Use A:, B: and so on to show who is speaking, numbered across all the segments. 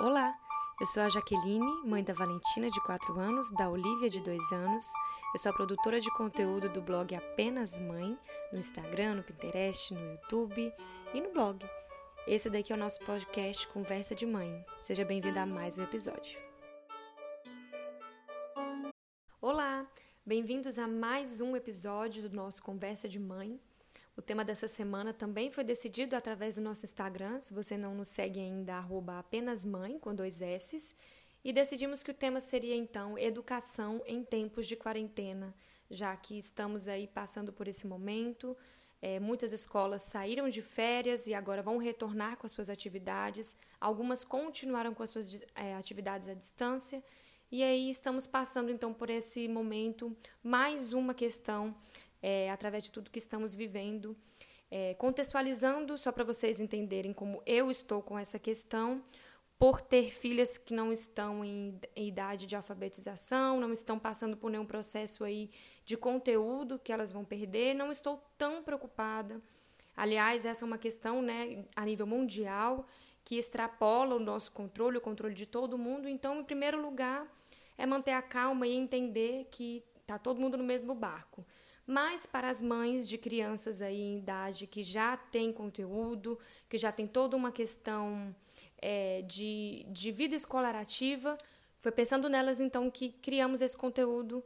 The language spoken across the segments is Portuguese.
A: Olá, eu sou a Jaqueline, mãe da Valentina, de 4 anos, da Olivia, de 2 anos. Eu sou a produtora de conteúdo do blog Apenas Mãe, no Instagram, no Pinterest, no YouTube e no blog. Esse daqui é o nosso podcast Conversa de Mãe. Seja bem-vindo a mais um episódio. Olá, bem-vindos a mais um episódio do nosso Conversa de Mãe. O tema dessa semana também foi decidido através do nosso Instagram. Se você não nos segue ainda, arroba apenas mãe, com dois S's. E decidimos que o tema seria então educação em tempos de quarentena, já que estamos aí passando por esse momento. É, muitas escolas saíram de férias e agora vão retornar com as suas atividades. Algumas continuaram com as suas é, atividades à distância. E aí estamos passando então por esse momento, mais uma questão é, através de tudo que estamos vivendo. É, contextualizando, só para vocês entenderem como eu estou com essa questão, por ter filhas que não estão em, idade de alfabetização, não estão passando por nenhum processo aí de conteúdo que elas vão perder, não estou tão preocupada. Aliás, essa é uma questão né, a nível mundial que extrapola o nosso controle, o controle de todo mundo. Então, em primeiro lugar, é manter a calma e entender que está todo mundo no mesmo barco mas para as mães de crianças aí em idade que já tem conteúdo, que já tem toda uma questão é, de, de vida escolar ativa, foi pensando nelas então que criamos esse conteúdo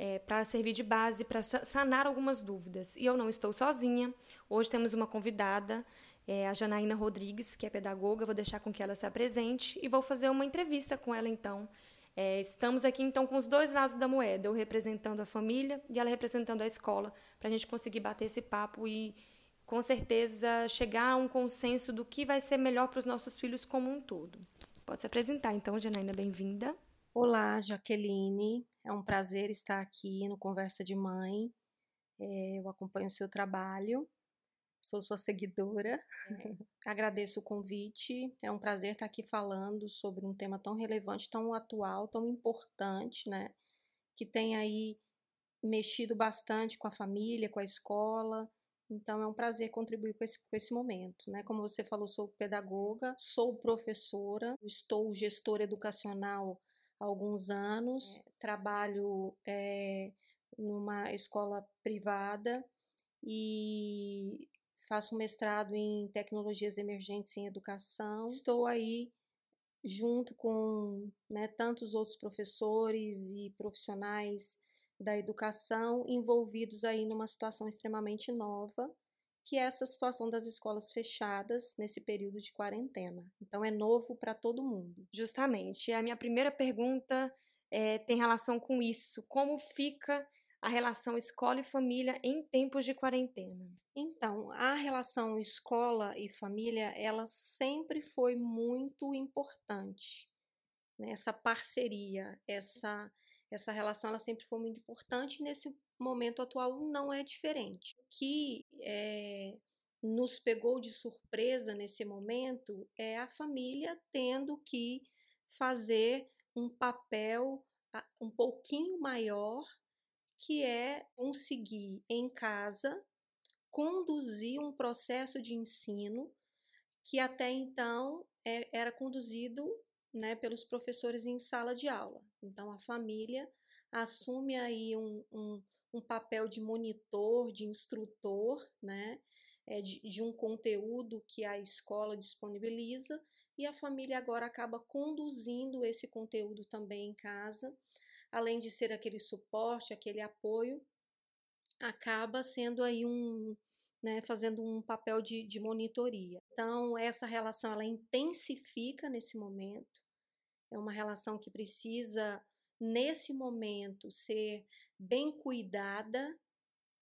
A: é, para servir de base, para sanar algumas dúvidas. E eu não estou sozinha. Hoje temos uma convidada, é, a Janaína Rodrigues, que é pedagoga. Vou deixar com que ela se apresente e vou fazer uma entrevista com ela então é, estamos aqui então com os dois lados da moeda, eu representando a família e ela representando a escola, para a gente conseguir bater esse papo e com certeza chegar a um consenso do que vai ser melhor para os nossos filhos como um todo. Pode se apresentar então, Janaína, bem-vinda.
B: Olá, Jaqueline, é um prazer estar aqui no Conversa de Mãe. É, eu acompanho o seu trabalho sou sua seguidora. É. Agradeço o convite. É um prazer estar aqui falando sobre um tema tão relevante, tão atual, tão importante, né? Que tem aí mexido bastante com a família, com a escola. Então é um prazer contribuir com esse, com esse momento, né? Como você falou, sou pedagoga, sou professora, estou gestora educacional há alguns anos, é. trabalho é, numa escola privada e faço um mestrado em tecnologias emergentes em educação. Estou aí junto com né, tantos outros professores e profissionais da educação envolvidos aí numa situação extremamente nova, que é essa situação das escolas fechadas nesse período de quarentena. Então é novo para todo mundo.
A: Justamente. A minha primeira pergunta é, tem relação com isso. Como fica a relação escola e família em tempos de quarentena?
B: Então, a relação escola e família, ela sempre foi muito importante. Né? Essa parceria, essa, essa relação, ela sempre foi muito importante e nesse momento atual não é diferente. O que é, nos pegou de surpresa nesse momento é a família tendo que fazer um papel um pouquinho maior que é conseguir em casa conduzir um processo de ensino que até então é, era conduzido né, pelos professores em sala de aula. Então a família assume aí um, um, um papel de monitor, de instrutor, né, é, de, de um conteúdo que a escola disponibiliza e a família agora acaba conduzindo esse conteúdo também em casa além de ser aquele suporte, aquele apoio, acaba sendo aí um, né, fazendo um papel de, de monitoria. Então, essa relação ela intensifica nesse momento, é uma relação que precisa, nesse momento, ser bem cuidada,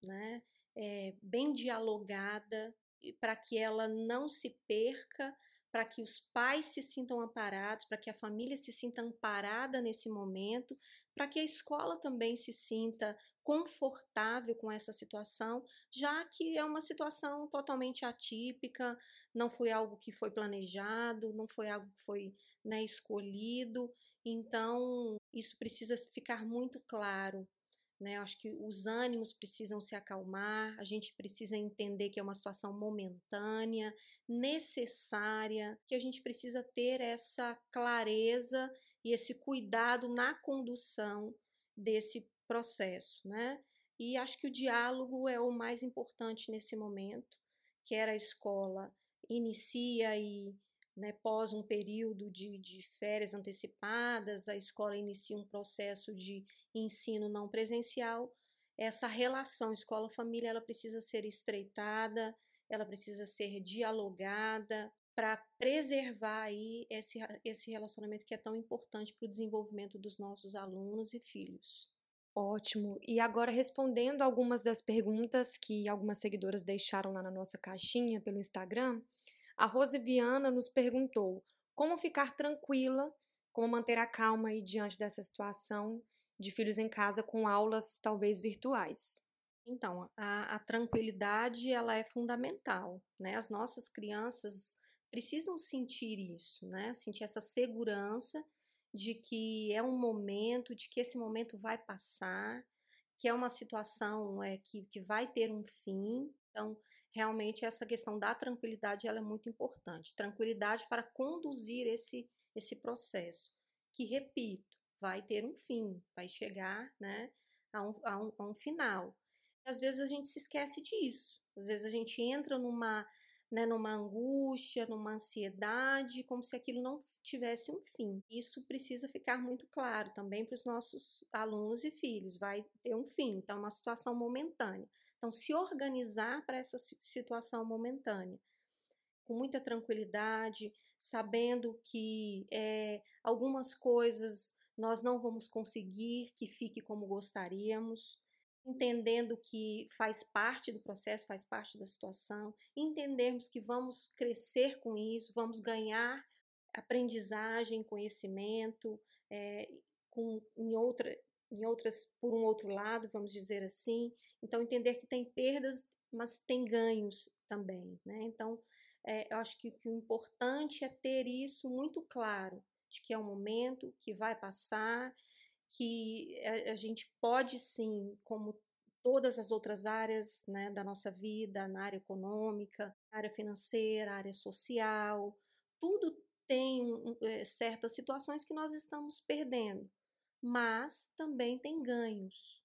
B: né, é, bem dialogada, para que ela não se perca para que os pais se sintam amparados, para que a família se sinta amparada nesse momento, para que a escola também se sinta confortável com essa situação, já que é uma situação totalmente atípica, não foi algo que foi planejado, não foi algo que foi né, escolhido, então isso precisa ficar muito claro né? Acho que os ânimos precisam se acalmar, a gente precisa entender que é uma situação momentânea, necessária, que a gente precisa ter essa clareza e esse cuidado na condução desse processo, né? E acho que o diálogo é o mais importante nesse momento, quer a escola inicia e né, pós um período de, de férias antecipadas, a escola inicia um processo de ensino não presencial, essa relação escola-família ela precisa ser estreitada, ela precisa ser dialogada para preservar aí esse, esse relacionamento que é tão importante para o desenvolvimento dos nossos alunos e filhos.
A: Ótimo. E agora respondendo algumas das perguntas que algumas seguidoras deixaram lá na nossa caixinha pelo Instagram, a Rose Viana nos perguntou como ficar tranquila, como manter a calma aí diante dessa situação de filhos em casa com aulas talvez virtuais.
B: Então, a, a tranquilidade ela é fundamental, né? As nossas crianças precisam sentir isso, né? Sentir essa segurança de que é um momento, de que esse momento vai passar, que é uma situação é, que, que vai ter um fim. Então, realmente essa questão da tranquilidade ela é muito importante. Tranquilidade para conduzir esse, esse processo, que, repito, vai ter um fim, vai chegar né, a, um, a, um, a um final. Às vezes a gente se esquece disso. Às vezes a gente entra numa, né, numa angústia, numa ansiedade, como se aquilo não tivesse um fim. Isso precisa ficar muito claro também para os nossos alunos e filhos. Vai ter um fim, então, é uma situação momentânea. Então, se organizar para essa situação momentânea, com muita tranquilidade, sabendo que é, algumas coisas nós não vamos conseguir que fique como gostaríamos, entendendo que faz parte do processo, faz parte da situação, entendermos que vamos crescer com isso, vamos ganhar aprendizagem, conhecimento, é, com, em, outra, em outras por um outro lado, vamos dizer assim. Então, entender que tem perdas, mas tem ganhos também. Né? Então, é, eu acho que, que o importante é ter isso muito claro, de que é um momento que vai passar, que a, a gente pode sim, como todas as outras áreas né, da nossa vida, na área econômica, área financeira, área social, tudo tem é, certas situações que nós estamos perdendo mas também tem ganhos.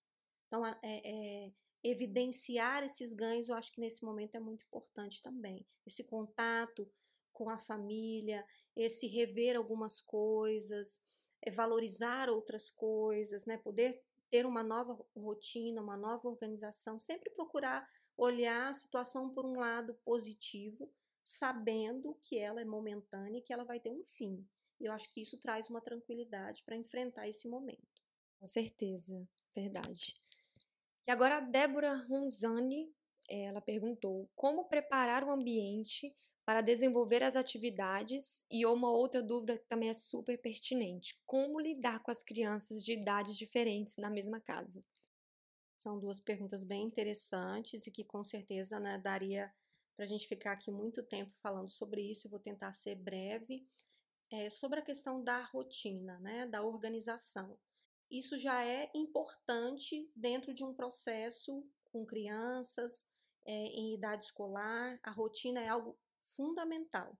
B: Então, é, é, evidenciar esses ganhos, eu acho que nesse momento é muito importante também. Esse contato com a família, esse rever algumas coisas, é, valorizar outras coisas, né? poder ter uma nova rotina, uma nova organização, sempre procurar olhar a situação por um lado positivo, sabendo que ela é momentânea e que ela vai ter um fim. E eu acho que isso traz uma tranquilidade para enfrentar esse momento.
A: Com certeza, verdade. E agora a Débora Ronzani, ela perguntou como preparar o ambiente para desenvolver as atividades e uma outra dúvida que também é super pertinente, como lidar com as crianças de idades diferentes na mesma casa.
B: São duas perguntas bem interessantes e que com certeza né, daria para a gente ficar aqui muito tempo falando sobre isso. Eu vou tentar ser breve é, sobre a questão da rotina, né, da organização. Isso já é importante dentro de um processo com crianças é, em idade escolar. A rotina é algo fundamental.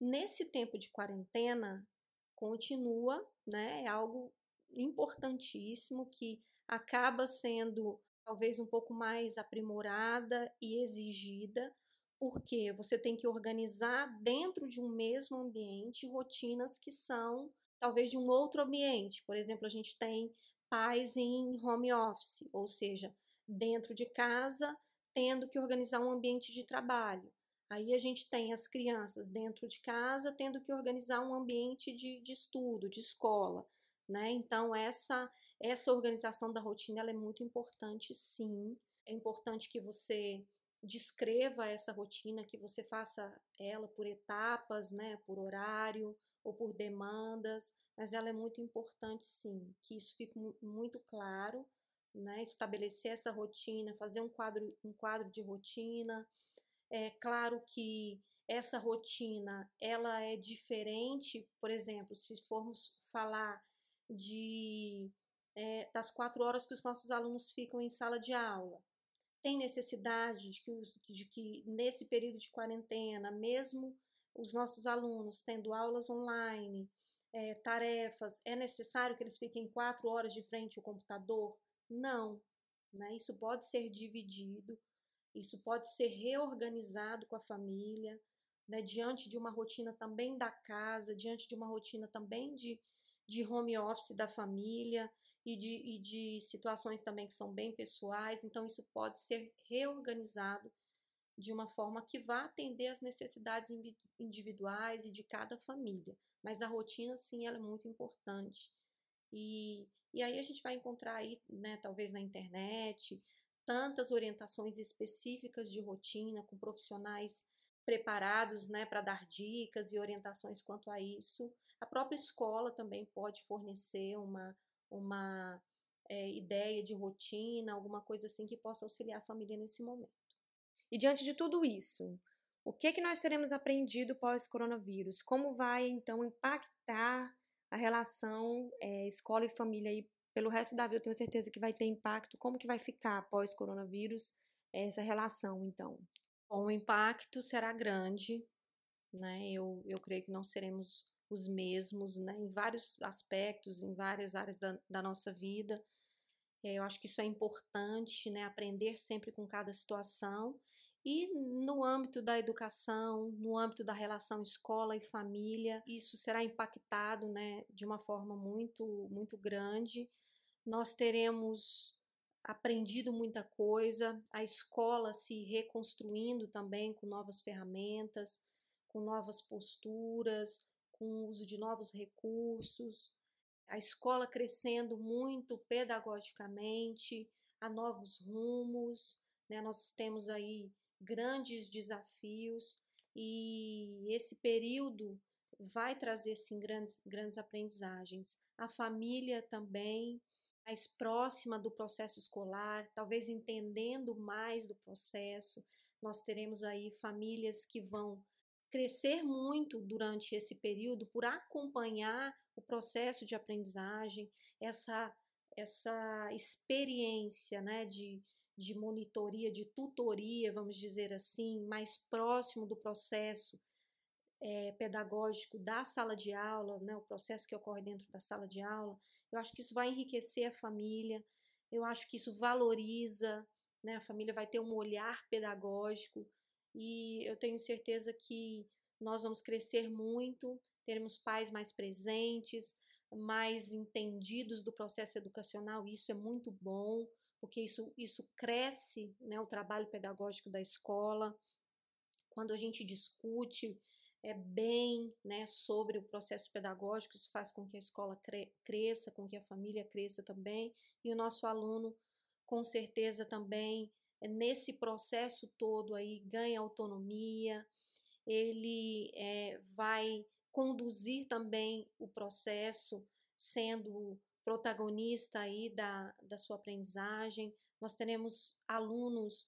B: Nesse tempo de quarentena, continua, né, é algo importantíssimo que acaba sendo talvez um pouco mais aprimorada e exigida porque você tem que organizar dentro de um mesmo ambiente rotinas que são talvez de um outro ambiente. Por exemplo, a gente tem pais em home office, ou seja, dentro de casa, tendo que organizar um ambiente de trabalho. Aí a gente tem as crianças dentro de casa tendo que organizar um ambiente de, de estudo, de escola. Né? Então, essa, essa organização da rotina é muito importante, sim. É importante que você descreva essa rotina, que você faça ela por etapas, né, por horário ou por demandas, mas ela é muito importante sim, que isso fique muito claro, né, estabelecer essa rotina, fazer um quadro, um quadro de rotina. É claro que essa rotina ela é diferente, por exemplo, se formos falar de é, das quatro horas que os nossos alunos ficam em sala de aula. Tem necessidade de que, de que nesse período de quarentena, mesmo os nossos alunos tendo aulas online, é, tarefas, é necessário que eles fiquem quatro horas de frente ao computador? Não. Né? Isso pode ser dividido, isso pode ser reorganizado com a família, né? diante de uma rotina também da casa, diante de uma rotina também de, de home office da família e de, e de situações também que são bem pessoais. Então, isso pode ser reorganizado de uma forma que vá atender às necessidades individuais e de cada família. Mas a rotina, sim, ela é muito importante. E, e aí a gente vai encontrar aí, né, talvez na internet, tantas orientações específicas de rotina com profissionais preparados né, para dar dicas e orientações quanto a isso. A própria escola também pode fornecer uma, uma é, ideia de rotina, alguma coisa assim que possa auxiliar a família nesse momento.
A: E diante de tudo isso, o que, que nós teremos aprendido pós-coronavírus? Como vai, então, impactar a relação é, escola e família aí pelo resto da vida? Eu tenho certeza que vai ter impacto. Como que vai ficar pós-coronavírus essa relação, então?
B: Bom, o impacto será grande, né? Eu, eu creio que não seremos os mesmos, né? Em vários aspectos, em várias áreas da, da nossa vida. É, eu acho que isso é importante, né? Aprender sempre com cada situação. E no âmbito da educação, no âmbito da relação escola e família, isso será impactado, né? De uma forma muito, muito grande. Nós teremos aprendido muita coisa, a escola se reconstruindo também com novas ferramentas, com novas posturas, com o uso de novos recursos, a escola crescendo muito pedagogicamente, a novos rumos, né? Nós temos aí grandes desafios e esse período vai trazer sim grandes, grandes aprendizagens. A família também mais próxima do processo escolar, talvez entendendo mais do processo. Nós teremos aí famílias que vão crescer muito durante esse período por acompanhar o processo de aprendizagem, essa, essa experiência né, de, de monitoria, de tutoria, vamos dizer assim, mais próximo do processo é, pedagógico da sala de aula, né, o processo que ocorre dentro da sala de aula, eu acho que isso vai enriquecer a família, eu acho que isso valoriza, né, a família vai ter um olhar pedagógico e eu tenho certeza que nós vamos crescer muito, teremos pais mais presentes, mais entendidos do processo educacional, isso é muito bom, porque isso, isso cresce né, o trabalho pedagógico da escola. Quando a gente discute é, bem né, sobre o processo pedagógico, isso faz com que a escola cre cresça, com que a família cresça também, e o nosso aluno, com certeza, também nesse processo todo aí ganha autonomia, ele é, vai conduzir também o processo, sendo protagonista aí da, da sua aprendizagem. Nós teremos alunos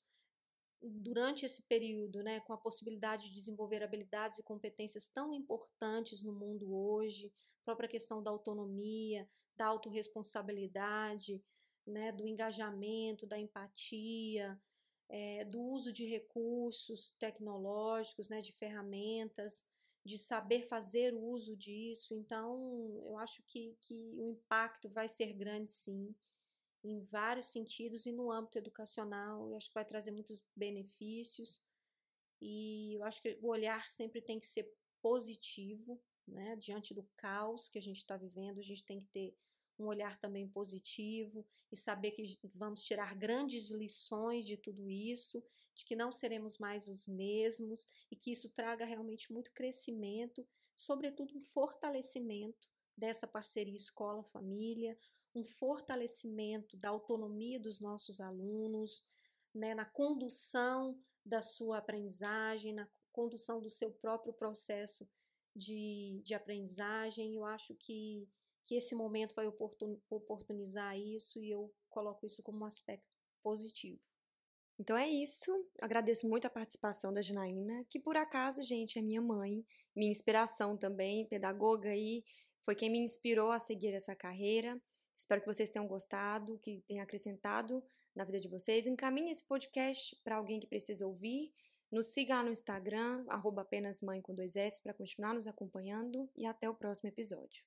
B: durante esse período, né, com a possibilidade de desenvolver habilidades e competências tão importantes no mundo hoje, própria questão da autonomia, da autorresponsabilidade, né, do engajamento, da empatia, é, do uso de recursos tecnológicos, né, de ferramentas, de saber fazer o uso disso. Então, eu acho que, que o impacto vai ser grande, sim, em vários sentidos e no âmbito educacional. Eu acho que vai trazer muitos benefícios. E eu acho que o olhar sempre tem que ser positivo, né? Diante do caos que a gente está vivendo, a gente tem que ter um olhar também positivo e saber que vamos tirar grandes lições de tudo isso, de que não seremos mais os mesmos e que isso traga realmente muito crescimento, sobretudo um fortalecimento dessa parceria escola-família, um fortalecimento da autonomia dos nossos alunos, né, na condução da sua aprendizagem, na condução do seu próprio processo de, de aprendizagem. Eu acho que que esse momento vai oportunizar isso e eu coloco isso como um aspecto positivo.
A: Então é isso. Agradeço muito a participação da Janaína, que por acaso, gente, é minha mãe, minha inspiração também, pedagoga e foi quem me inspirou a seguir essa carreira. Espero que vocês tenham gostado, que tenha acrescentado na vida de vocês. Encaminhe esse podcast para alguém que precisa ouvir. Nos siga lá no Instagram, arroba apenas mãe com dois S, para continuar nos acompanhando e até o próximo episódio.